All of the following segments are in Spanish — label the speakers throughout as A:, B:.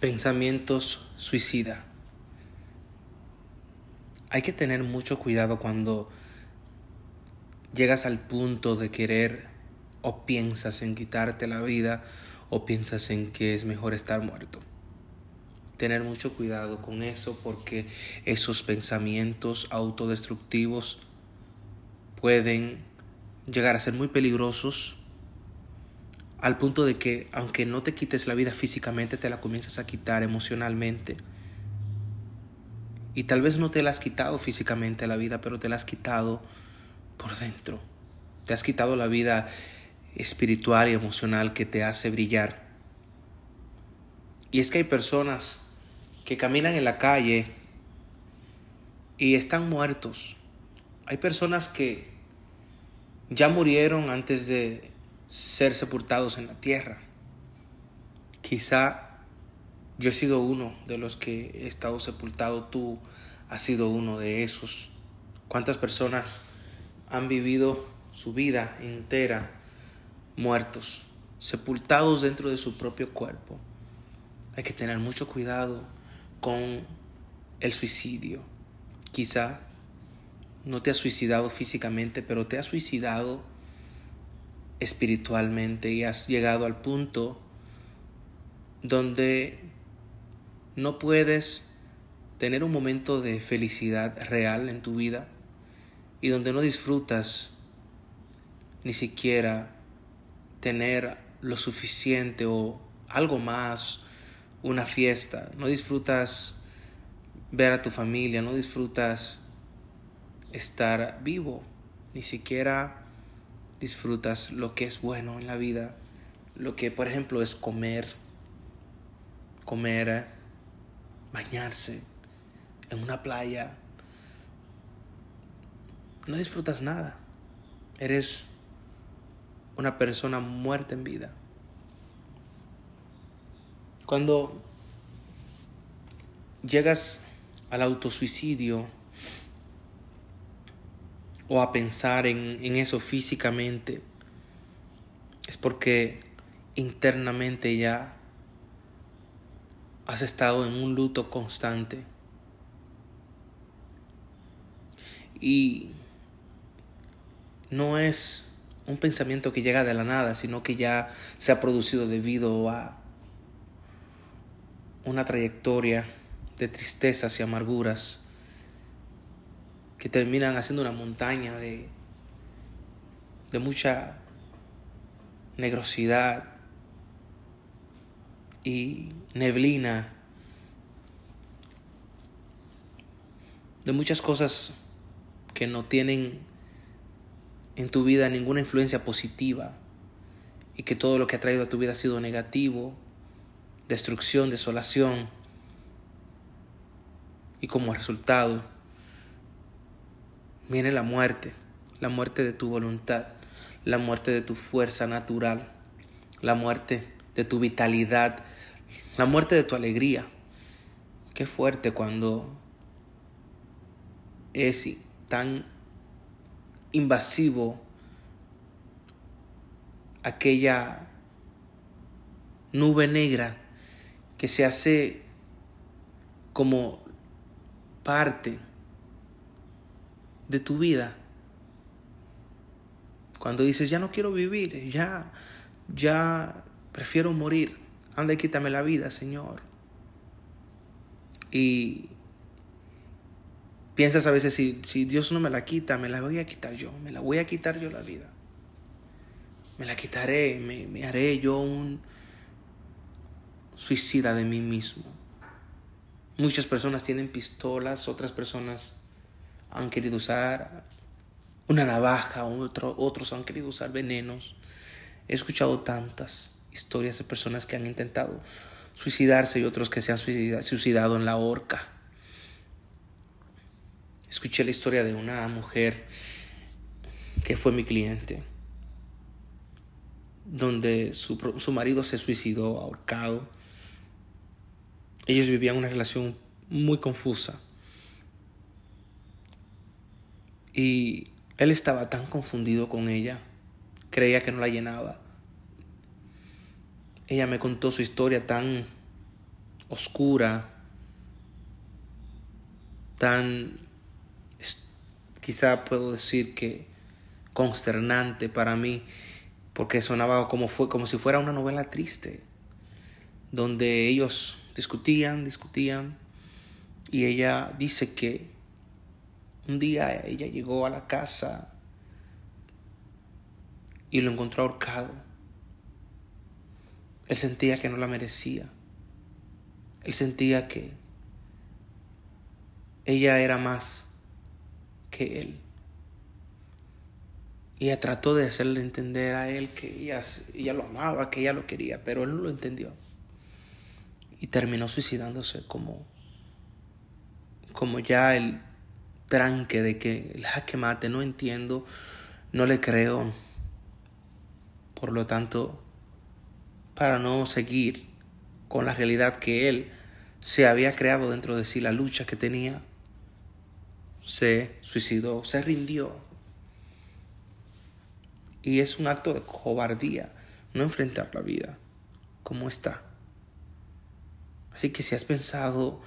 A: Pensamientos suicida. Hay que tener mucho cuidado cuando llegas al punto de querer o piensas en quitarte la vida o piensas en que es mejor estar muerto. Tener mucho cuidado con eso porque esos pensamientos autodestructivos pueden llegar a ser muy peligrosos al punto de que aunque no te quites la vida físicamente, te la comienzas a quitar emocionalmente. Y tal vez no te la has quitado físicamente la vida, pero te la has quitado por dentro. Te has quitado la vida espiritual y emocional que te hace brillar. Y es que hay personas que caminan en la calle y están muertos. Hay personas que ya murieron antes de ser sepultados en la tierra. Quizá yo he sido uno de los que he estado sepultado, tú has sido uno de esos. ¿Cuántas personas han vivido su vida entera muertos, sepultados dentro de su propio cuerpo? Hay que tener mucho cuidado con el suicidio. Quizá no te has suicidado físicamente, pero te has suicidado espiritualmente y has llegado al punto donde no puedes tener un momento de felicidad real en tu vida y donde no disfrutas ni siquiera tener lo suficiente o algo más, una fiesta, no disfrutas ver a tu familia, no disfrutas estar vivo, ni siquiera disfrutas lo que es bueno en la vida, lo que por ejemplo es comer, comer, bañarse en una playa. No disfrutas nada. Eres una persona muerta en vida. Cuando llegas al autosuicidio, o a pensar en, en eso físicamente, es porque internamente ya has estado en un luto constante. Y no es un pensamiento que llega de la nada, sino que ya se ha producido debido a una trayectoria de tristezas y amarguras que terminan haciendo una montaña de, de mucha negrosidad y neblina, de muchas cosas que no tienen en tu vida ninguna influencia positiva y que todo lo que ha traído a tu vida ha sido negativo, destrucción, desolación y como resultado viene la muerte, la muerte de tu voluntad, la muerte de tu fuerza natural, la muerte de tu vitalidad, la muerte de tu alegría. Qué fuerte cuando es tan invasivo aquella nube negra que se hace como parte de tu vida. Cuando dices, ya no quiero vivir, ya, ya prefiero morir, anda y quítame la vida, Señor. Y piensas a veces, si, si Dios no me la quita, me la voy a quitar yo, me la voy a quitar yo la vida. Me la quitaré, me, me haré yo un suicida de mí mismo. Muchas personas tienen pistolas, otras personas han querido usar una navaja, otro, otros han querido usar venenos. He escuchado tantas historias de personas que han intentado suicidarse y otros que se han suicidado en la horca. Escuché la historia de una mujer que fue mi cliente, donde su, su marido se suicidó ahorcado. Ellos vivían una relación muy confusa Y él estaba tan confundido con ella, creía que no la llenaba. Ella me contó su historia tan oscura, tan, quizá puedo decir que consternante para mí, porque sonaba como, fue, como si fuera una novela triste, donde ellos discutían, discutían, y ella dice que un día ella llegó a la casa y lo encontró ahorcado. Él sentía que no la merecía. Él sentía que ella era más que él. Ella trató de hacerle entender a él que ella, ella lo amaba, que ella lo quería, pero él no lo entendió. Y terminó suicidándose como, como ya el tranque de que el jaque mate, no entiendo, no le creo. Por lo tanto, para no seguir con la realidad que él se había creado dentro de sí, la lucha que tenía, se suicidó, se rindió. Y es un acto de cobardía no enfrentar la vida como está. Así que si has pensado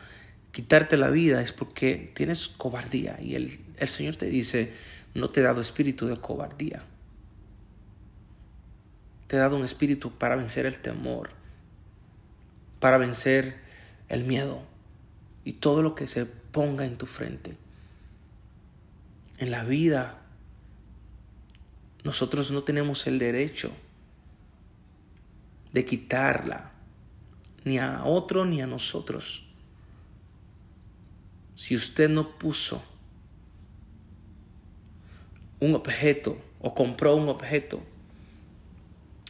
A: quitarte la vida es porque tienes cobardía y el, el Señor te dice, no te he dado espíritu de cobardía. Te he dado un espíritu para vencer el temor, para vencer el miedo y todo lo que se ponga en tu frente. En la vida, nosotros no tenemos el derecho de quitarla, ni a otro ni a nosotros. Si usted no puso un objeto o compró un objeto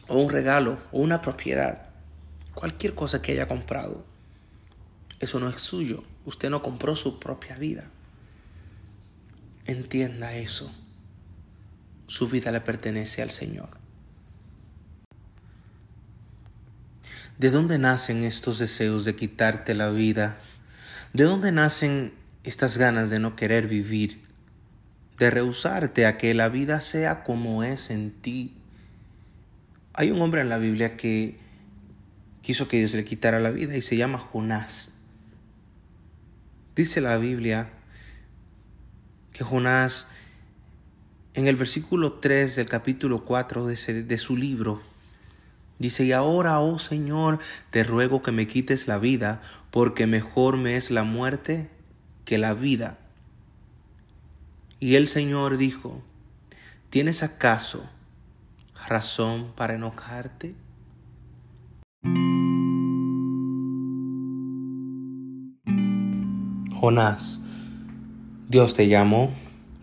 A: o un regalo o una propiedad, cualquier cosa que haya comprado, eso no es suyo. Usted no compró su propia vida. Entienda eso. Su vida le pertenece al Señor. ¿De dónde nacen estos deseos de quitarte la vida? ¿De dónde nacen estas ganas de no querer vivir? De rehusarte a que la vida sea como es en ti. Hay un hombre en la Biblia que quiso que Dios le quitara la vida y se llama Jonás. Dice la Biblia que Jonás, en el versículo 3 del capítulo 4 de, de su libro, dice, y ahora, oh Señor, te ruego que me quites la vida, porque mejor me es la muerte que la vida. Y el Señor dijo, ¿tienes acaso razón para enojarte? Jonás, Dios te llamó,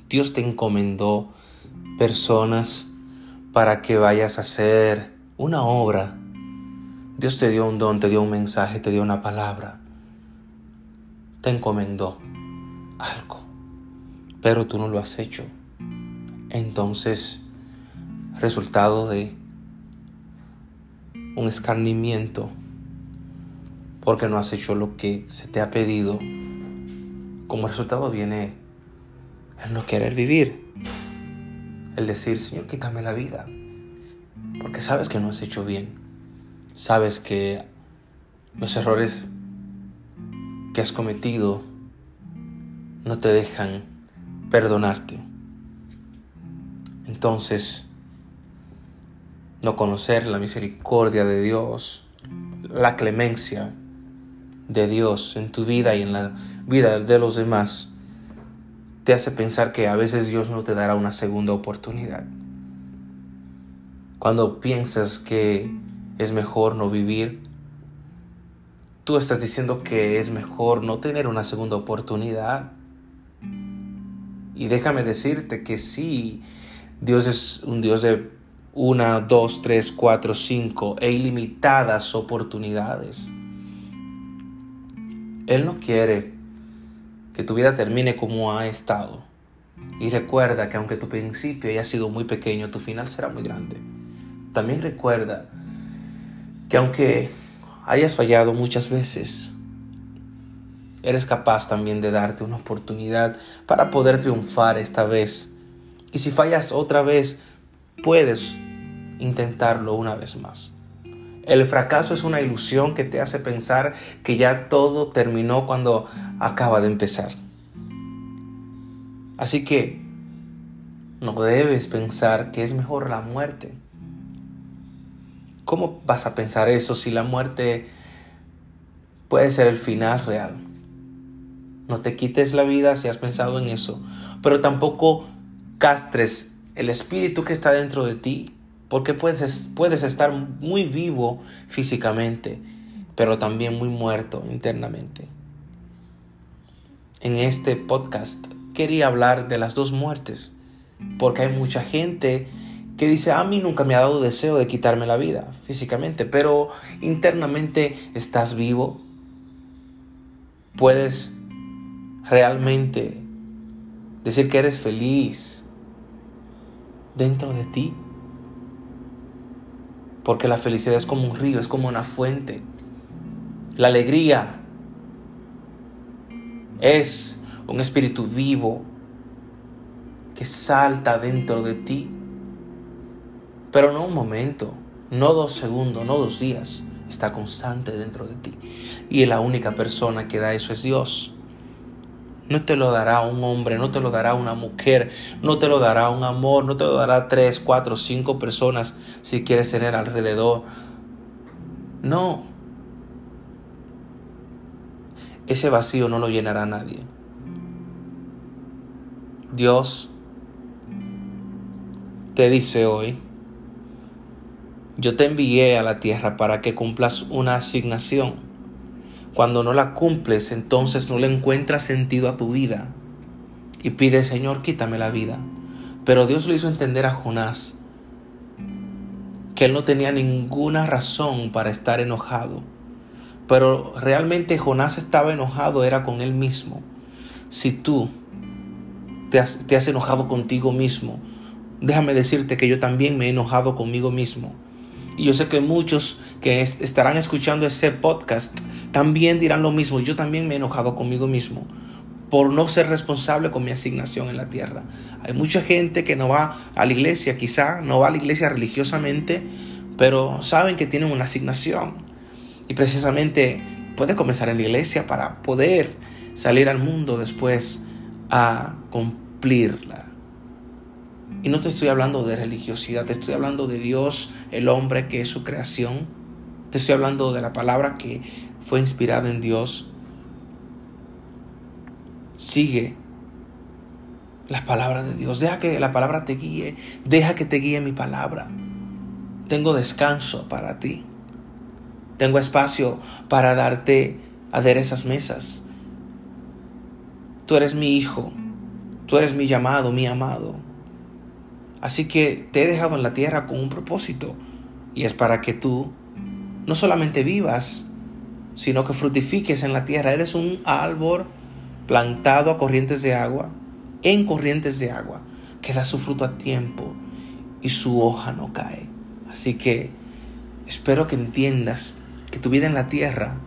A: Dios te encomendó personas para que vayas a hacer una obra. Dios te dio un don, te dio un mensaje, te dio una palabra. Te encomendó algo, pero tú no lo has hecho. Entonces, resultado de un escarnimiento, porque no has hecho lo que se te ha pedido, como resultado viene el no querer vivir, el decir, Señor, quítame la vida, porque sabes que no has hecho bien, sabes que los errores que has cometido no te dejan perdonarte. Entonces, no conocer la misericordia de Dios, la clemencia, de Dios en tu vida y en la vida de los demás te hace pensar que a veces Dios no te dará una segunda oportunidad. Cuando piensas que es mejor no vivir, tú estás diciendo que es mejor no tener una segunda oportunidad. Y déjame decirte que sí, Dios es un Dios de una, dos, tres, cuatro, cinco e ilimitadas oportunidades. Él no quiere que tu vida termine como ha estado. Y recuerda que aunque tu principio haya sido muy pequeño, tu final será muy grande. También recuerda que aunque hayas fallado muchas veces, eres capaz también de darte una oportunidad para poder triunfar esta vez. Y si fallas otra vez, puedes intentarlo una vez más. El fracaso es una ilusión que te hace pensar que ya todo terminó cuando acaba de empezar. Así que no debes pensar que es mejor la muerte. ¿Cómo vas a pensar eso si la muerte puede ser el final real? No te quites la vida si has pensado en eso, pero tampoco castres el espíritu que está dentro de ti, porque puedes, puedes estar muy vivo físicamente, pero también muy muerto internamente. En este podcast quería hablar de las dos muertes, porque hay mucha gente que dice, a mí nunca me ha dado deseo de quitarme la vida físicamente, pero internamente estás vivo, puedes realmente decir que eres feliz dentro de ti. Porque la felicidad es como un río, es como una fuente. La alegría es un espíritu vivo que salta dentro de ti. Pero no un momento, no dos segundos, no dos días. Está constante dentro de ti. Y la única persona que da eso es Dios. No te lo dará un hombre, no te lo dará una mujer, no te lo dará un amor, no te lo dará tres, cuatro, cinco personas si quieres tener alrededor. No. Ese vacío no lo llenará nadie. Dios te dice hoy, yo te envié a la tierra para que cumplas una asignación cuando no la cumples, entonces no le encuentras sentido a tu vida. Y pide, Señor, quítame la vida. Pero Dios le hizo entender a Jonás que él no tenía ninguna razón para estar enojado. Pero realmente Jonás estaba enojado, era con él mismo. Si tú te has, te has enojado contigo mismo, déjame decirte que yo también me he enojado conmigo mismo. Y yo sé que muchos que estarán escuchando ese podcast también dirán lo mismo. Yo también me he enojado conmigo mismo por no ser responsable con mi asignación en la tierra. Hay mucha gente que no va a la iglesia, quizá no va a la iglesia religiosamente, pero saben que tienen una asignación. Y precisamente puede comenzar en la iglesia para poder salir al mundo después a cumplirla. Y no te estoy hablando de religiosidad, te estoy hablando de Dios, el hombre que es su creación. Te estoy hablando de la palabra que fue inspirada en Dios. Sigue la palabra de Dios. Deja que la palabra te guíe. Deja que te guíe mi palabra. Tengo descanso para ti. Tengo espacio para darte aderezas mesas. Tú eres mi hijo. Tú eres mi llamado, mi amado. Así que te he dejado en la tierra con un propósito. Y es para que tú no solamente vivas, sino que frutifiques en la tierra. Eres un árbol plantado a corrientes de agua, en corrientes de agua, que da su fruto a tiempo y su hoja no cae. Así que espero que entiendas que tu vida en la tierra,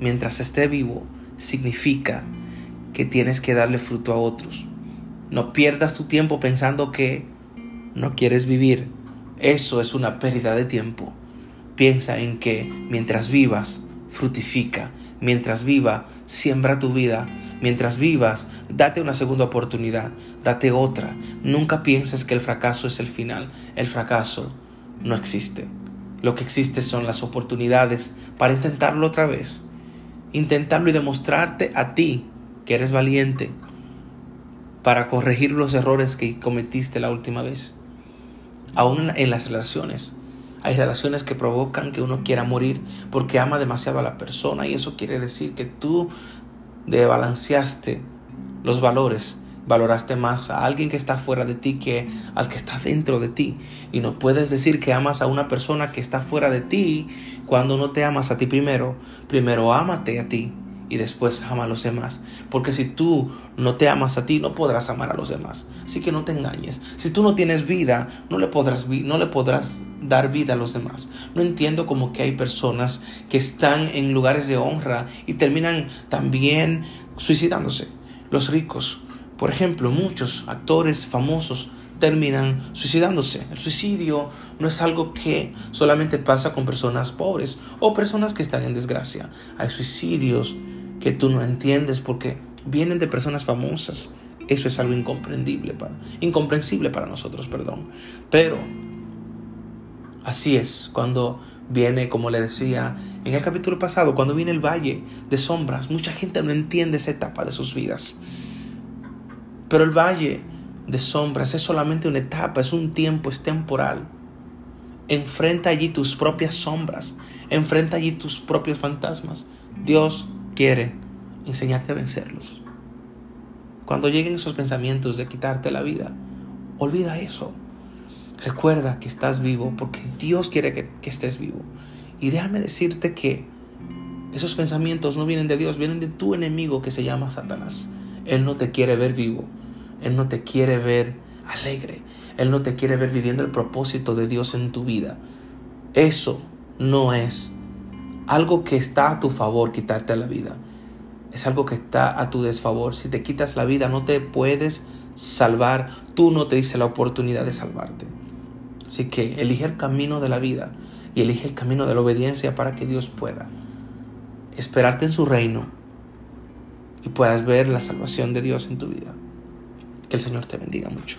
A: mientras esté vivo, significa que tienes que darle fruto a otros. No pierdas tu tiempo pensando que no quieres vivir, eso es una pérdida de tiempo. Piensa en que mientras vivas, fructifica. Mientras viva, siembra tu vida. Mientras vivas, date una segunda oportunidad, date otra. Nunca pienses que el fracaso es el final. El fracaso no existe. Lo que existe son las oportunidades para intentarlo otra vez. Intentarlo y demostrarte a ti que eres valiente para corregir los errores que cometiste la última vez aún en las relaciones. Hay relaciones que provocan que uno quiera morir porque ama demasiado a la persona y eso quiere decir que tú desbalanceaste los valores, valoraste más a alguien que está fuera de ti que al que está dentro de ti. Y no puedes decir que amas a una persona que está fuera de ti cuando no te amas a ti primero. Primero ámate a ti y después ama a los demás. Porque si tú no te amas a ti, no podrás amar a los demás. Así que no te engañes. Si tú no tienes vida, no le podrás, no le podrás dar vida a los demás. No entiendo como que hay personas que están en lugares de honra y terminan también suicidándose. Los ricos, por ejemplo, muchos actores famosos terminan suicidándose. El suicidio no es algo que solamente pasa con personas pobres o personas que están en desgracia. Hay suicidios que tú no entiendes porque vienen de personas famosas. Eso es algo incomprendible para, incomprensible para nosotros, perdón. Pero así es cuando viene, como le decía en el capítulo pasado, cuando viene el valle de sombras, mucha gente no entiende esa etapa de sus vidas. Pero el valle de sombras es solamente una etapa, es un tiempo, es temporal. Enfrenta allí tus propias sombras, enfrenta allí tus propios fantasmas. Dios quiere enseñarte a vencerlos. Cuando lleguen esos pensamientos de quitarte la vida, olvida eso. Recuerda que estás vivo porque Dios quiere que, que, estés vivo. Y déjame decirte que esos pensamientos no vienen de Dios, vienen de tu enemigo que se llama Satanás. Él no te quiere ver vivo. Él no te quiere ver alegre. Él no te quiere ver viviendo el propósito de Dios en tu vida. Eso no es algo que está a tu favor quitarte la vida. Es algo que está a tu desfavor. Si te quitas la vida no te puedes salvar. Tú no te dices la oportunidad de salvarte. Así que elige el camino de la vida y elige el camino de la obediencia para que Dios pueda esperarte en su reino y puedas ver la salvación de Dios en tu vida. Que el Señor te bendiga mucho.